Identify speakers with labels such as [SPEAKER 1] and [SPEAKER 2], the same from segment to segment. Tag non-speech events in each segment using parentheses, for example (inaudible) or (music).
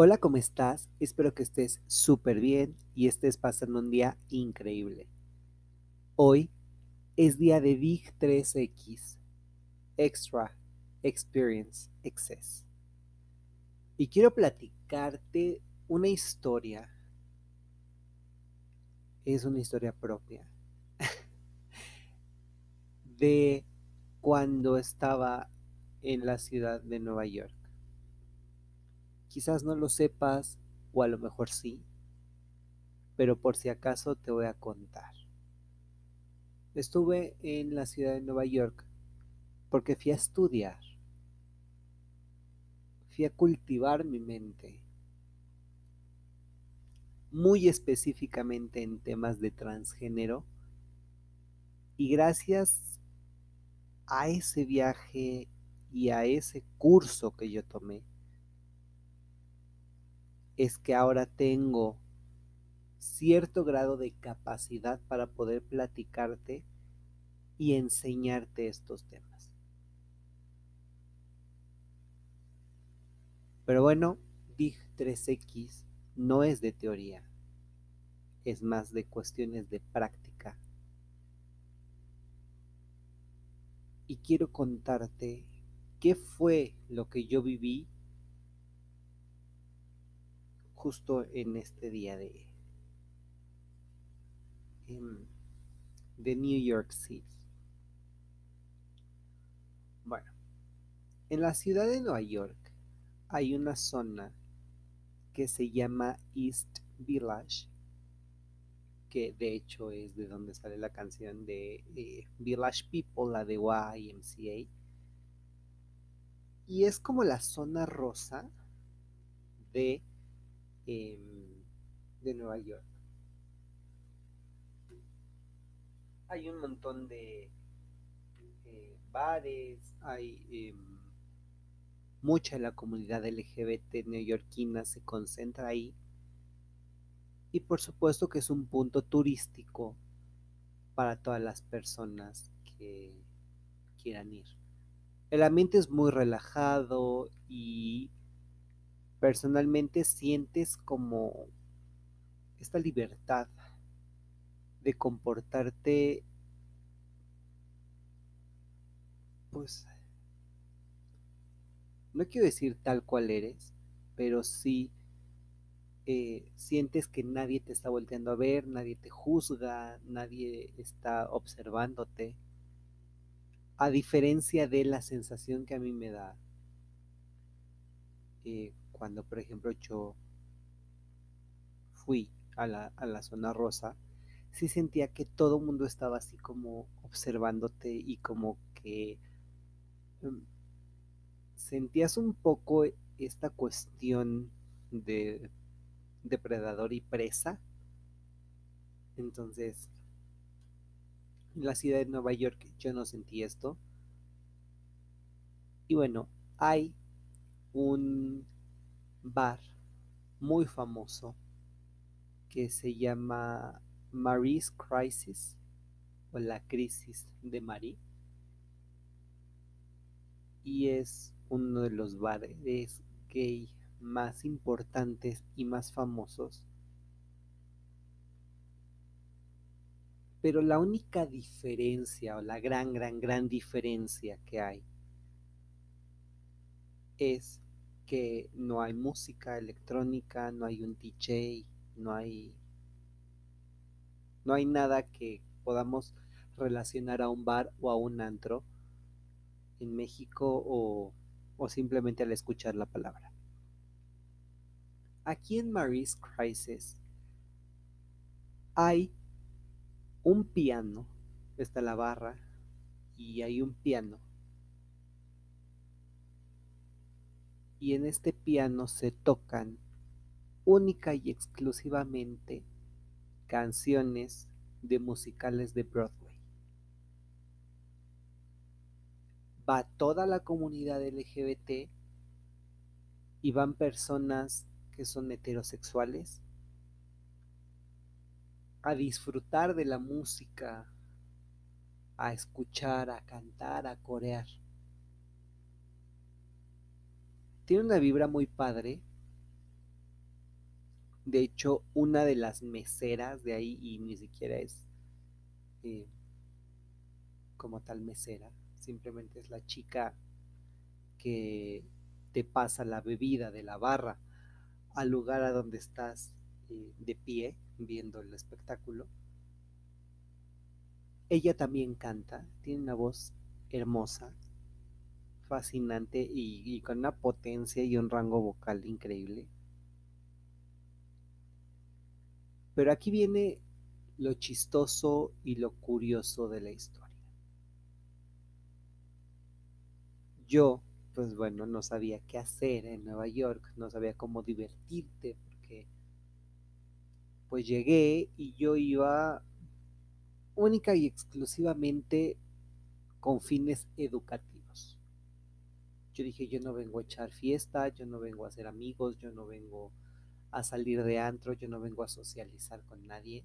[SPEAKER 1] Hola, ¿cómo estás? Espero que estés súper bien y estés pasando un día increíble. Hoy es día de Big 3X, Extra Experience Excess. Y quiero platicarte una historia. Es una historia propia. (laughs) de cuando estaba en la ciudad de Nueva York. Quizás no lo sepas o a lo mejor sí, pero por si acaso te voy a contar. Estuve en la ciudad de Nueva York porque fui a estudiar, fui a cultivar mi mente, muy específicamente en temas de transgénero, y gracias a ese viaje y a ese curso que yo tomé, es que ahora tengo cierto grado de capacidad para poder platicarte y enseñarte estos temas. Pero bueno, DIG 3X no es de teoría, es más de cuestiones de práctica. Y quiero contarte qué fue lo que yo viví justo en este día de, de New York City. Bueno, en la ciudad de Nueva York hay una zona que se llama East Village, que de hecho es de donde sale la canción de eh, Village People, la de YMCA. Y es como la zona rosa de de Nueva York. Hay un montón de eh, bares, hay em, mucha de la comunidad LGBT neoyorquina se concentra ahí. Y por supuesto que es un punto turístico para todas las personas que quieran ir. El ambiente es muy relajado y personalmente sientes como esta libertad de comportarte pues no quiero decir tal cual eres pero sí eh, sientes que nadie te está volteando a ver, nadie te juzga, nadie está observándote, a diferencia de la sensación que a mí me da eh, cuando, por ejemplo, yo fui a la, a la zona rosa, sí sentía que todo el mundo estaba así como observándote y como que em, sentías un poco esta cuestión de depredador y presa. Entonces, en la ciudad de Nueva York yo no sentí esto. Y bueno, hay un bar muy famoso que se llama Marie's Crisis o la crisis de Marie. Y es uno de los bares gay más importantes y más famosos. Pero la única diferencia o la gran gran gran diferencia que hay es que no hay música electrónica, no hay un DJ, no hay no hay nada que podamos relacionar a un bar o a un antro en México o, o simplemente al escuchar la palabra. Aquí en Marie's Crisis hay un piano, está la barra y hay un piano y en este piano se tocan única y exclusivamente canciones de musicales de Broadway. Va toda la comunidad LGBT y van personas que son heterosexuales a disfrutar de la música, a escuchar, a cantar, a corear tiene una vibra muy padre De hecho, una de las meseras de ahí, y ni siquiera es eh, como tal mesera, simplemente es la chica que te pasa la bebida de la barra al lugar a donde estás eh, de pie viendo el espectáculo. Ella también canta, tiene una voz hermosa, fascinante y, con una potencia y un rango vocal increíble. Pero aquí viene lo chistoso y lo curioso de la historia. Yo, pues bueno, no sabía qué hacer en Nueva York, no sabía cómo divertirte, porque pues llegué y yo iba única y exclusivamente con fines educativos. Yo dije, yo no vengo a echar fiesta, yo no vengo a hacer amigos, yo no vengo a salir de antro, yo no vengo a socializar con nadie.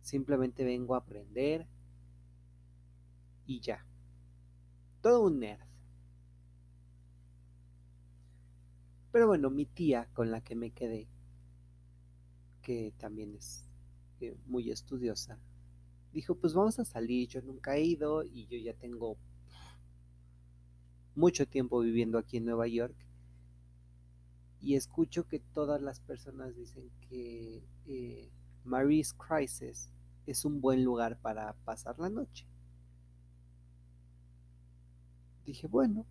[SPEAKER 1] Simplemente vengo a aprender y ya. Todo un nerd. Pero bueno, mi tía con la que me quedé, que también es eh, muy estudiosa, dijo, pues vamos a salir, yo nunca he ido y yo ya tengo mucho tiempo viviendo aquí en Nueva York y escucho que todas las personas dicen que eh, Marie's Crisis es un buen lugar para pasar la noche. Dije, bueno,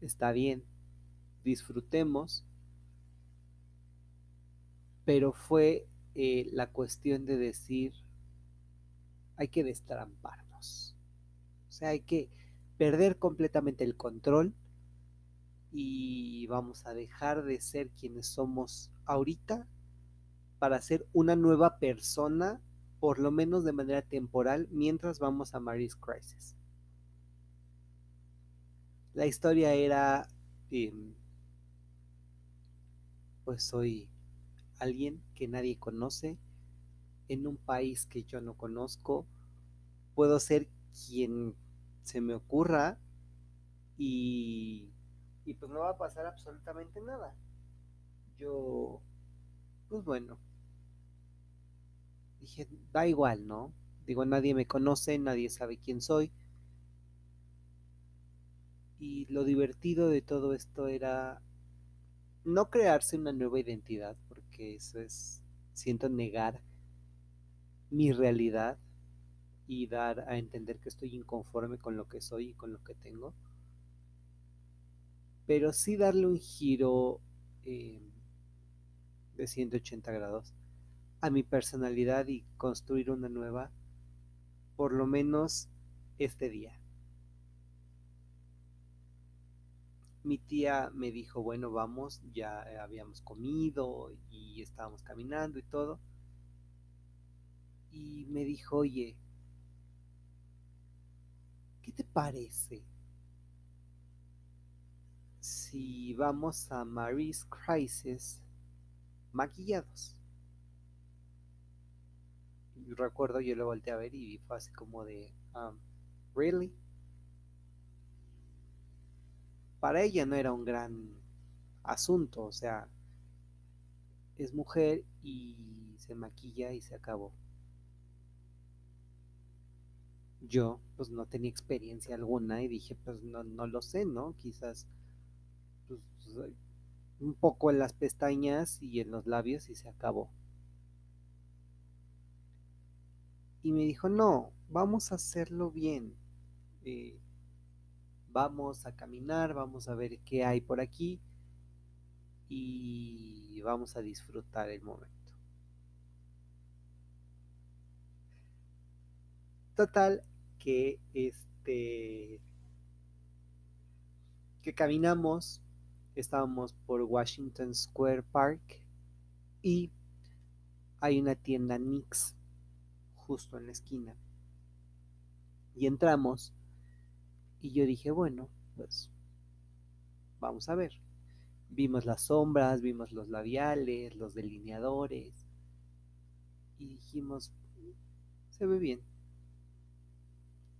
[SPEAKER 1] está bien, disfrutemos, pero fue eh, la cuestión de decir, hay que destramparnos, o sea, hay que perder completamente el control y vamos a dejar de ser quienes somos ahorita para ser una nueva persona por lo menos de manera temporal, mientras vamos a Mary's Crisis. La historia era, eh, pues soy alguien que nadie conoce, en un país que yo no conozco, puedo ser quien se me ocurra y, y pues no va a pasar absolutamente nada. Yo, pues bueno, dije, da igual, ¿no? Digo, nadie me conoce, nadie sabe quién soy. Y lo divertido de todo esto era no crearse una nueva identidad, porque eso es, siento negar mi realidad y dar a entender que estoy inconforme con lo que soy y con lo que tengo. Pero sí darle un giro eh, de 180 grados a mi personalidad y construir una nueva, por lo menos este día. Mi tía me dijo, bueno, vamos, ya habíamos comido y estábamos caminando y todo. Y me dijo, oye, ¿qué te parece si vamos a Marie's Crisis maquillados? recuerdo, yo lo volteé a ver y fue así como de, um, ¿really? Para ella no era un gran asunto, o sea, es mujer y se maquilla y se acabó. Yo, pues no tenía experiencia alguna y dije, pues no, no lo sé, ¿no? Quizás pues, un poco en las pestañas y en los labios y se acabó. y me dijo, no, vamos a hacerlo bien. Eh, vamos a caminar, vamos a ver qué hay por aquí y vamos a disfrutar el momento. Total, que este que caminamos, estábamos por Washington Square Park y hay una tienda Nix justo en la esquina. Y entramos y yo dije, bueno, pues vamos a ver. Vimos las sombras, vimos los labiales, los delineadores y dijimos, se ve bien.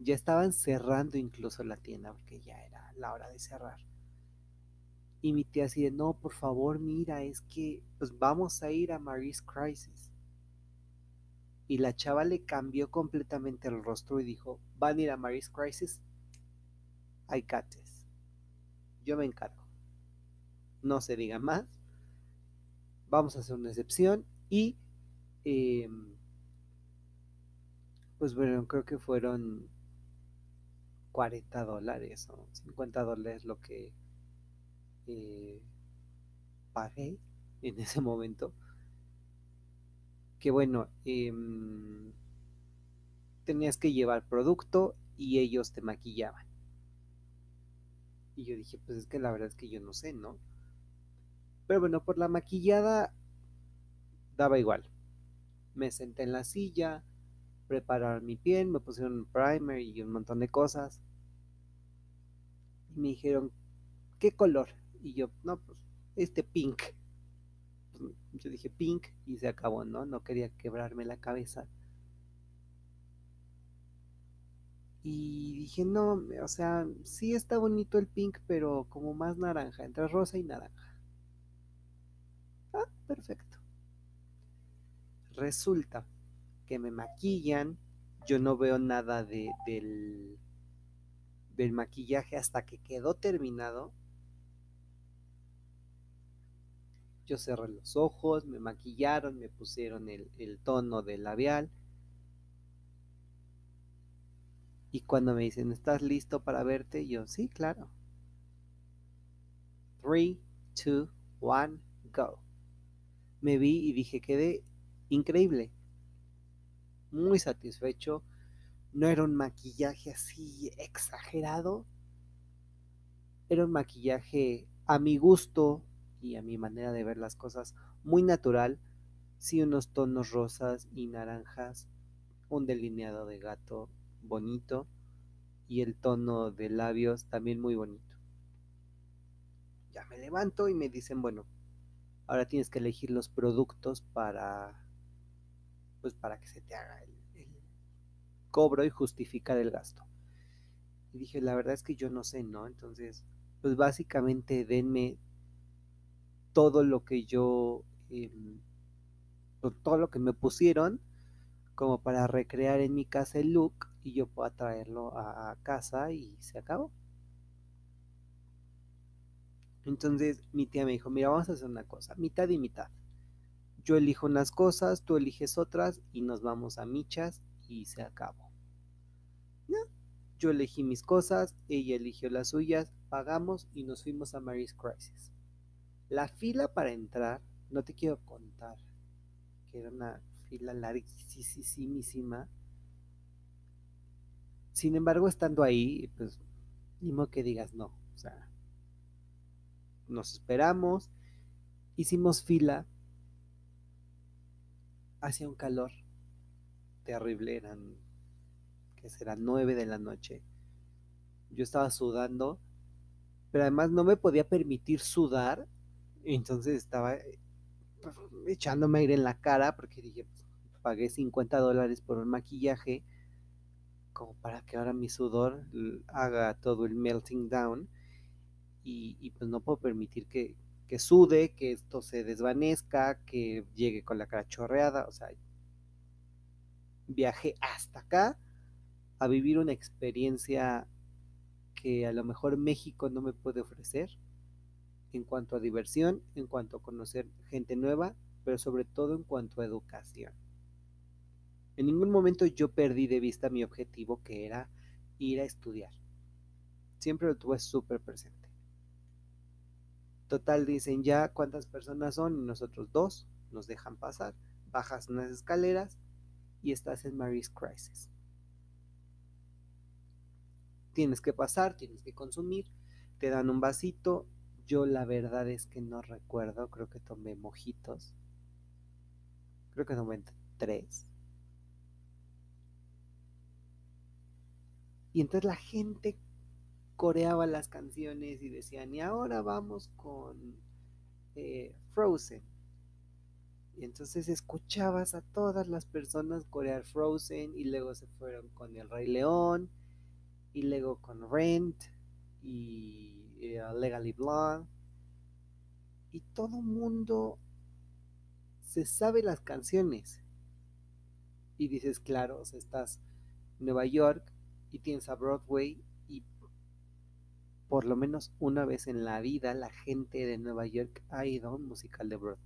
[SPEAKER 1] Ya estaban cerrando incluso la tienda porque ya era la hora de cerrar. Y mi tía así de, no, por favor, mira, es que pues vamos a ir a Marie's Crisis. Y la chava le cambió completamente el rostro y dijo, ¿van a ir a Marie's Crisis? I got this. Yo me encargo. No se diga más. Vamos a hacer una excepción y eh, pues bueno, creo que fueron 40 dólares o 50 dólares lo que eh, pagué en ese momento. Que bueno, eh, tenías que llevar producto y ellos te maquillaban. Y yo dije, pues es que la verdad es que yo no sé, ¿no? Pero bueno, por la maquillada daba igual. Me senté en la silla, prepararon mi piel, me pusieron un primer y un montón de cosas. Y me dijeron, ¿qué color? Y yo, no, pues este pink. Yo dije pink y se acabó, ¿no? No quería quebrarme la cabeza. Y dije, no, o sea, sí está bonito el pink, pero como más naranja, entre rosa y naranja. Ah, perfecto. Resulta que me maquillan, yo no veo nada de, del, del maquillaje hasta que quedó terminado. Yo cerré los ojos, me maquillaron, me pusieron el, el tono del labial. Y cuando me dicen, ¿estás listo para verte? Yo, sí, claro. 3, 2, 1, go. Me vi y dije, quedé increíble. Muy satisfecho. No era un maquillaje así exagerado. Era un maquillaje a mi gusto y a mi manera de ver las cosas muy natural. Sí, unos tonos rosas y naranjas. Un delineado de gato bonito y el tono de labios también muy bonito. Ya me levanto y me dicen, bueno, ahora tienes que elegir los productos para pues para que se te haga el, cobro y justificar el gasto. Y dije, la verdad es que yo no sé, ¿no? Entonces, pues básicamente denme todo lo que yo, eh, todo lo que me pusieron como para recrear en mi casa el look y yo pueda traerlo a, a casa y se acabó. Entonces mi tía me dijo, mira, vamos a hacer una cosa, mitad y mitad. Yo elijo unas cosas, tú eliges otras y nos vamos a michas y se acabó. Yo elegí mis cosas, ella eligió las suyas, pagamos y nos fuimos a Mary's Crisis. La fila para entrar, no te quiero contar, que era una fila larguísima. Sin embargo, estando ahí, pues, ni modo que digas no. O sea, nos esperamos, hicimos fila, hacía un calor terrible, eran, que serán nueve de la noche. Yo estaba sudando, pero además no me podía permitir sudar, entonces estaba pues, echándome aire en la cara porque dije, pagué 50 dólares por un maquillaje como para que ahora mi sudor haga todo el melting down y, y pues no puedo permitir que, que, sude, que esto se desvanezca, que llegue con la cara chorreada, o sea, viajé hasta acá a vivir una experiencia que a lo mejor México no me puede ofrecer en cuanto a diversión, en cuanto a conocer gente nueva, pero sobre todo en cuanto a educación. En ningún momento yo perdí de vista mi objetivo que era ir a estudiar. Siempre lo tuve súper presente. Total, dicen ya cuántas personas son y nosotros dos nos dejan pasar. Bajas unas escaleras y estás en Mary's Crisis. Tienes que pasar, tienes que consumir, te dan un vasito. Yo la verdad es que no recuerdo, creo que tomé mojitos. Creo que tomé tres Y entonces la gente coreaba las canciones y decían, y ahora vamos con eh, Frozen. Y entonces escuchabas a todas las personas corear Frozen y luego se fueron con El Rey León y luego con Rent y uh, Legally Blonde y todo mundo se sabe las canciones. Y dices, claro, o sea, estás en Nueva York y tienes a Broadway por lo menos una vez en la vida la gente de Nueva York ha ido a un musical de Broadway.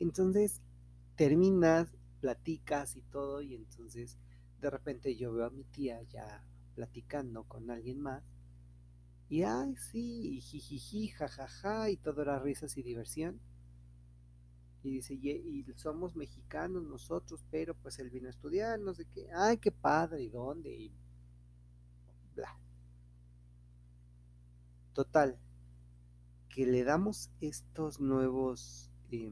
[SPEAKER 1] Entonces terminas, platicas y todo, y entonces de repente yo veo a mi tía ya platicando con alguien más, y ay, sí, y jijiji, jajaja, y todo era risas y diversión. Y dice, y, somos mexicanos nosotros, pero pues él vino a estudiar, no sé qué, ay, qué padre, y dónde, y bla. Total, que le damos estos nuevos eh,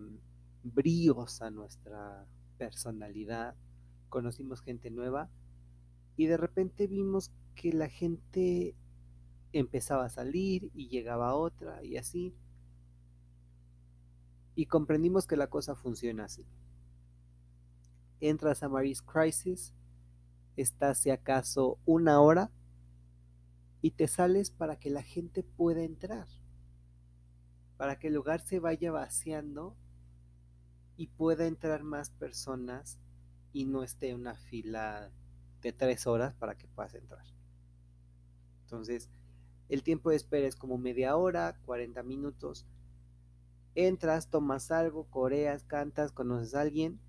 [SPEAKER 1] bríos a nuestra personalidad, conocimos gente nueva y de repente vimos que la gente empezaba a salir y llegaba otra y así. Y comprendimos que la cosa funciona así. Entras a Mary's Crisis, estás si acaso una hora y te sales para que la gente pueda entrar, para que el lugar se vaya vaciando y pueda entrar más personas y no esté una fila de tres horas para que puedas entrar. Entonces, el tiempo de espera es como media hora, 40 minutos. Entras, tomas algo, coreas, cantas, conoces a alguien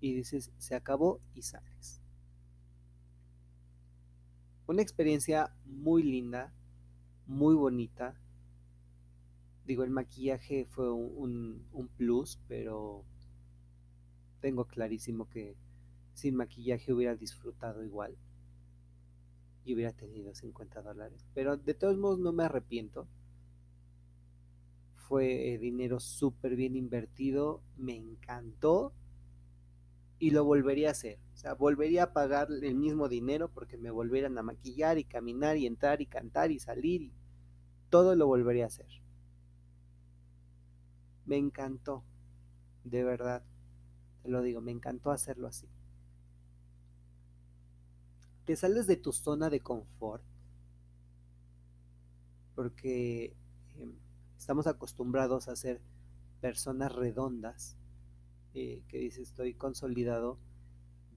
[SPEAKER 1] y dices, se acabó y sales. Una experiencia muy linda, muy bonita. Digo, el maquillaje fue un, un, plus, pero tengo clarísimo que sin maquillaje hubiera disfrutado igual y hubiera tenido 50 dólares. Pero de todos modos no me arrepiento. Fue eh, dinero súper bien invertido, me encantó y lo volvería a hacer. O sea, volvería a pagar el mismo dinero porque me volvieran a maquillar y caminar y entrar y cantar y salir y todo lo volvería a hacer. Me encantó, de verdad lo digo, me encantó hacerlo así. Te sales de tu zona de confort porque eh, estamos acostumbrados a ser personas redondas, eh, que dice estoy consolidado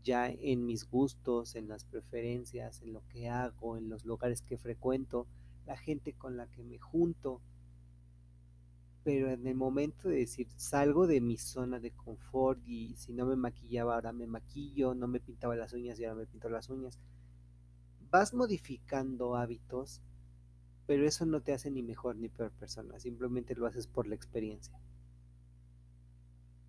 [SPEAKER 1] ya en mis gustos, en las preferencias, en lo que hago, en los lugares que frecuento, la gente con la que me junto, pero en el momento de decir, salgo de mi zona de confort y si no me maquillaba, ahora me maquillo, no me pintaba las uñas y ahora me pinto las uñas, vas modificando hábitos, pero eso no te hace ni mejor ni peor persona, simplemente lo haces por la experiencia.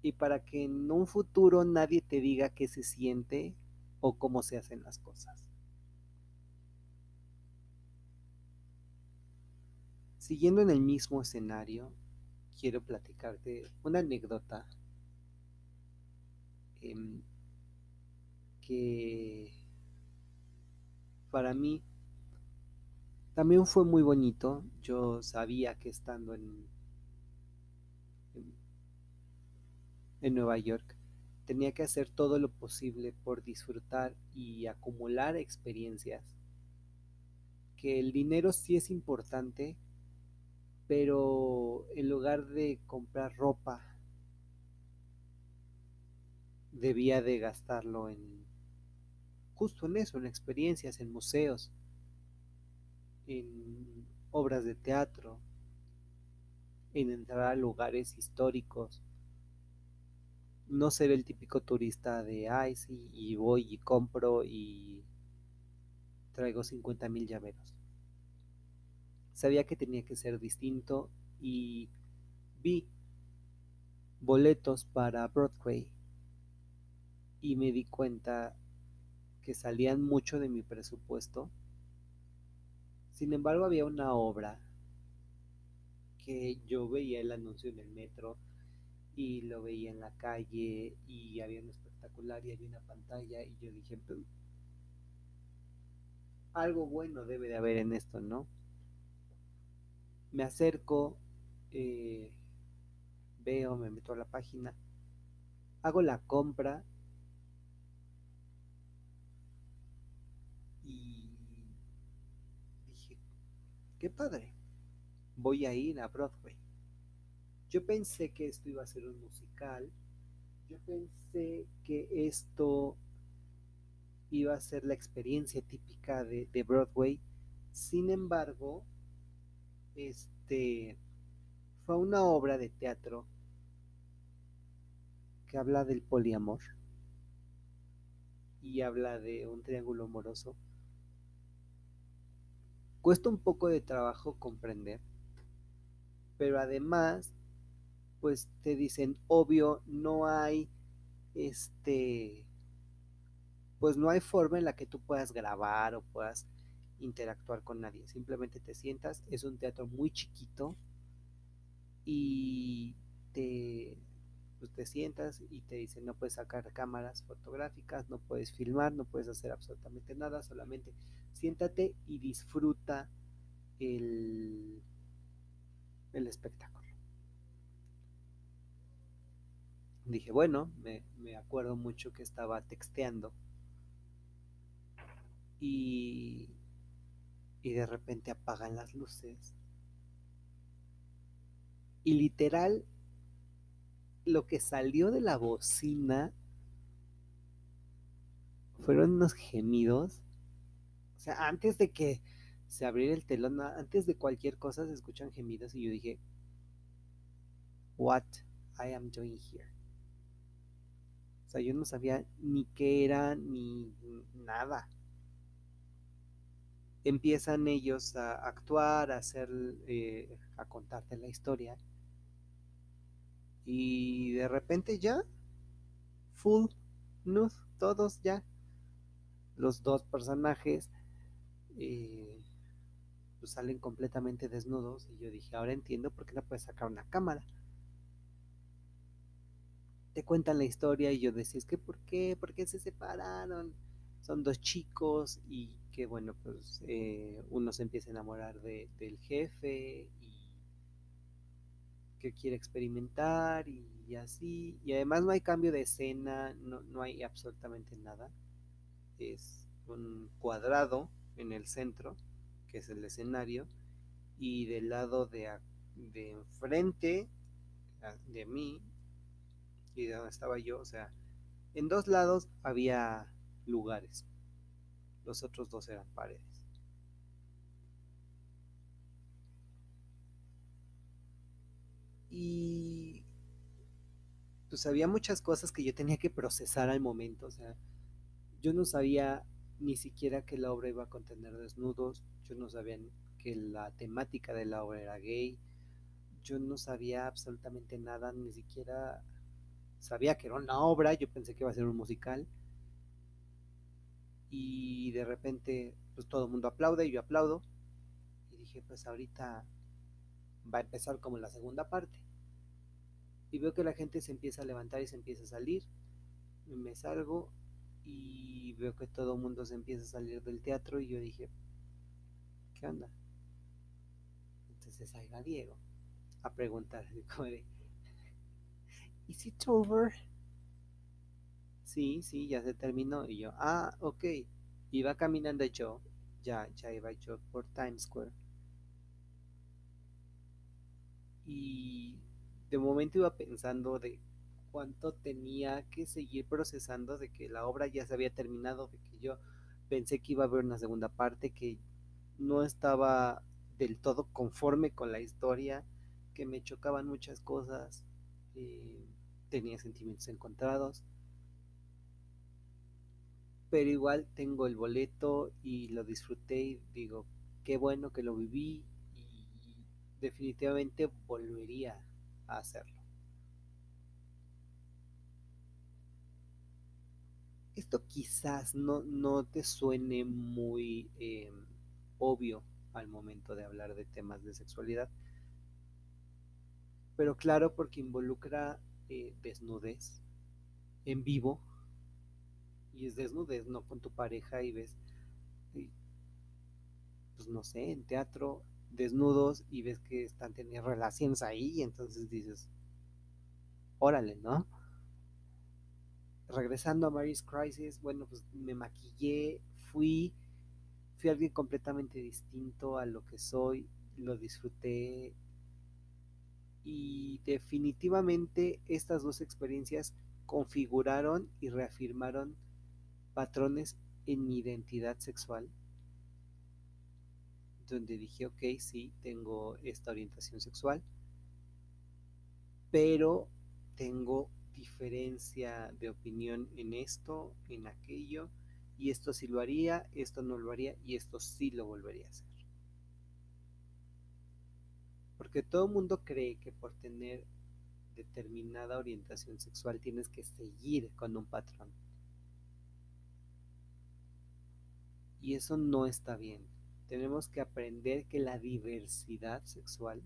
[SPEAKER 1] Y para que en un futuro nadie te diga qué se siente o cómo se hacen las cosas. Siguiendo en el mismo escenario, quiero platicarte una anécdota eh, que para mí también fue muy bonito. Yo sabía que estando en, en, en Nueva York tenía que hacer todo lo posible por disfrutar y acumular experiencias. Que el dinero sí es importante, pero en lugar de comprar ropa, debía de gastarlo en justo en eso, en experiencias, en museos, en obras de teatro, en entrar a lugares históricos, no ser el típico turista de, ay, sí, y voy y compro y traigo 50 mil llaveros sabía que tenía que ser distinto y vi boletos para Broadway y me di cuenta que salían mucho de mi presupuesto. Sin embargo, había una obra que yo veía el anuncio en el metro y lo veía en la calle y había un espectacular y había una pantalla y yo dije, pues, algo bueno debe de haber en esto, ¿no? me acerco, eh, veo, me meto a la página, hago la compra qué padre, voy a ir a Broadway. Yo pensé que esto iba a ser un musical, yo pensé que esto iba a ser la experiencia típica de, de Broadway, sin embargo, este fue una obra de teatro que habla del poliamor y habla de un triángulo amoroso. Cuesta un poco de trabajo comprender, pero además, pues te dicen, obvio, no hay este, pues no hay forma en la que tú puedas grabar o puedas interactuar con nadie. Simplemente te sientas, es un teatro muy chiquito y te pues te sientas y te dicen no puedes sacar cámaras fotográficas, no puedes filmar, no puedes hacer absolutamente nada, solamente siéntate y disfruta el, el espectáculo. Dije, bueno, me, me acuerdo mucho que estaba texteando y, y de repente apagan las luces y literal lo que salió de la bocina fueron unos gemidos. O sea, antes de que se abriera el telón, antes de cualquier cosa se escuchan gemidos y yo dije, what I am doing here. O sea, yo no sabía ni qué era ni nada. Empiezan ellos a actuar, a hacer, eh, a contarte la historia y de repente ya, full nude, todos ya. Los dos personajes eh, pues salen completamente desnudos. Y yo dije, ahora entiendo por qué no puedes sacar una cámara. Te cuentan la historia y yo decía, es que ¿por qué? ¿Por qué se separaron? Son dos chicos y que bueno, pues eh, uno se empieza a enamorar de, del jefe y que quiere experimentar y, así. Y además no hay cambio de escena, no, no hay absolutamente nada. Es un cuadrado en el centro, que es el escenario, y del lado de, de enfrente de mí y de donde estaba yo, o sea, en dos lados había lugares, los otros dos eran paredes. Y pues había muchas cosas que yo tenía que procesar al momento, o sea, yo no sabía ni siquiera que la obra iba a contener desnudos, yo no sabía que la temática de la obra era gay, yo no sabía absolutamente nada, ni siquiera sabía que era una obra, yo pensé que iba a ser un musical. Y de repente, pues todo el mundo aplaude, y yo aplaudo. Y dije, pues ahorita va a empezar como la segunda parte. Y veo que la gente se empieza a levantar y se empieza a salir. Me salgo y veo que todo el mundo se empieza a salir del teatro y yo dije, ¿qué onda? Entonces ahí va Diego a preguntar, como de, ¿Is it over? Sí, sí, ya se terminó. Y yo, ah, ok. Iba caminando yo, ya, ya iba yo por Times Square y de momento iba pensando de cuánto tenía que seguir procesando de que la obra ya se había terminado, de que yo pensé que iba a haber una segunda parte, que no estaba del todo conforme con la historia, que me chocaban muchas cosas, eh, tenía sentimientos encontrados, pero igual tengo el boleto y lo disfruté y digo, qué bueno que lo viví, definitivamente volvería a hacerlo. Esto quizás no, no te suene muy eh, obvio al momento de hablar de temas de sexualidad, pero claro porque involucra eh, desnudez en vivo y es desnudez, no con tu pareja y ves, eh, pues no sé, en teatro desnudos y ves que están teniendo relaciones ahí y entonces dices, órale, ¿no? Regresando a Mary's Crisis, bueno, pues me maquillé, fui, fui alguien completamente distinto a lo que soy, lo disfruté. Y definitivamente estas dos experiencias configuraron y reafirmaron patrones en mi identidad sexual donde dije, ok, sí, tengo esta orientación sexual, pero tengo diferencia de opinión en esto, en aquello, y esto sí lo haría, esto no lo haría, y esto sí lo volvería a hacer. Porque todo mundo cree que por tener determinada orientación sexual tienes que seguir con un patrón. Y eso no está bien. Tenemos que aprender que la diversidad sexual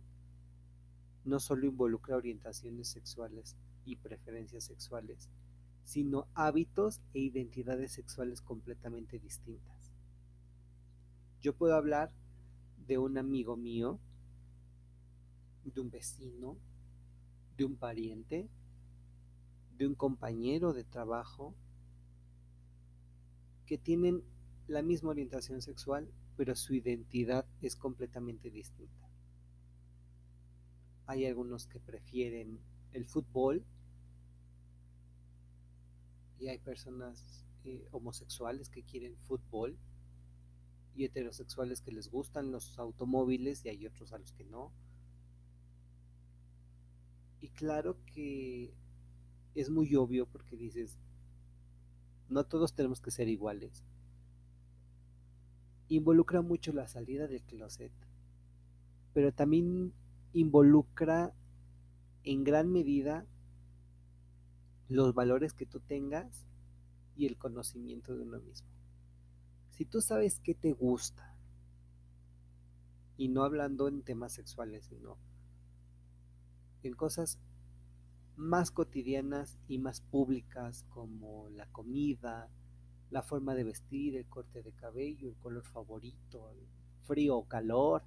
[SPEAKER 1] no solo involucra orientaciones sexuales y preferencias sexuales, sino hábitos e identidades sexuales completamente distintas. Yo puedo hablar de un amigo mío, de un vecino, de un pariente, de un compañero de trabajo, que tienen la misma orientación sexual, pero su identidad es completamente distinta. Hay algunos que prefieren el fútbol y hay personas eh, homosexuales que quieren fútbol y heterosexuales que les gustan los automóviles y hay otros a los que no. Y claro que es muy obvio porque dices, no todos tenemos que ser iguales. Involucra mucho la salida del closet, pero también involucra en gran medida los valores que tú tengas y el conocimiento de uno mismo. Si tú sabes qué te gusta, y no hablando en temas sexuales, sino en cosas más cotidianas y más públicas como la comida, la forma de vestir, el corte de cabello, el color favorito, el frío o calor,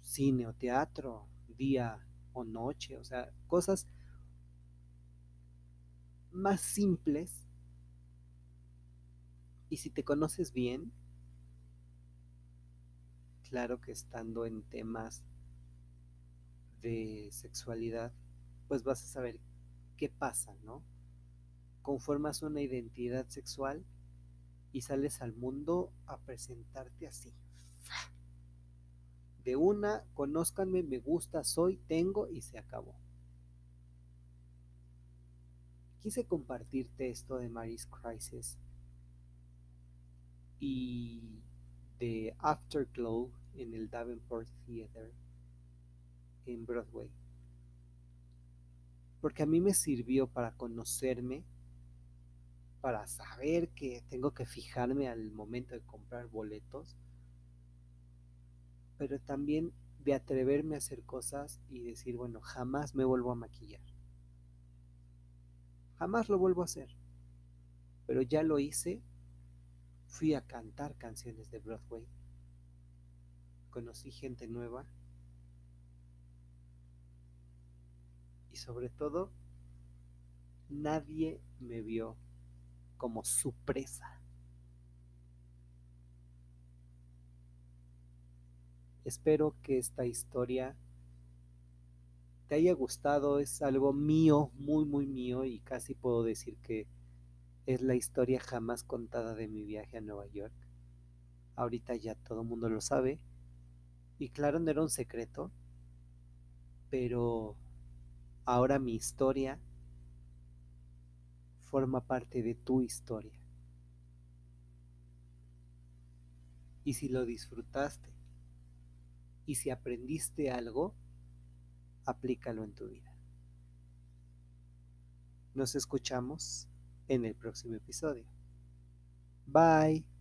[SPEAKER 1] cine o teatro, día o noche, o sea, cosas más simples. Y si te conoces bien, claro que estando en temas de sexualidad, pues vas a saber qué pasa, ¿no? Conformas una identidad sexual y sales al mundo a presentarte así. De una, conózcanme, me gusta, soy, tengo y se acabó. Quise compartirte esto de Mary's Crisis y de Afterglow en el Davenport Theater en Broadway. Porque a mí me sirvió para conocerme, para saber que tengo que fijarme al momento de comprar boletos, pero también de atreverme a hacer cosas y decir, bueno, jamás me vuelvo a maquillar. Jamás lo vuelvo a hacer. Pero ya lo hice, fui a cantar canciones de Broadway, conocí gente nueva y sobre todo nadie me vio como su presa. Espero que esta historia te haya gustado, es algo mío, muy, muy mío y casi puedo decir que es la historia jamás contada de mi viaje a Nueva York. Ahorita ya todo el mundo lo sabe y claro, no era un secreto, pero ahora mi historia forma parte de tu historia. Y si lo disfrutaste y si aprendiste algo, aplícalo en tu vida. Nos escuchamos en el próximo episodio. Bye.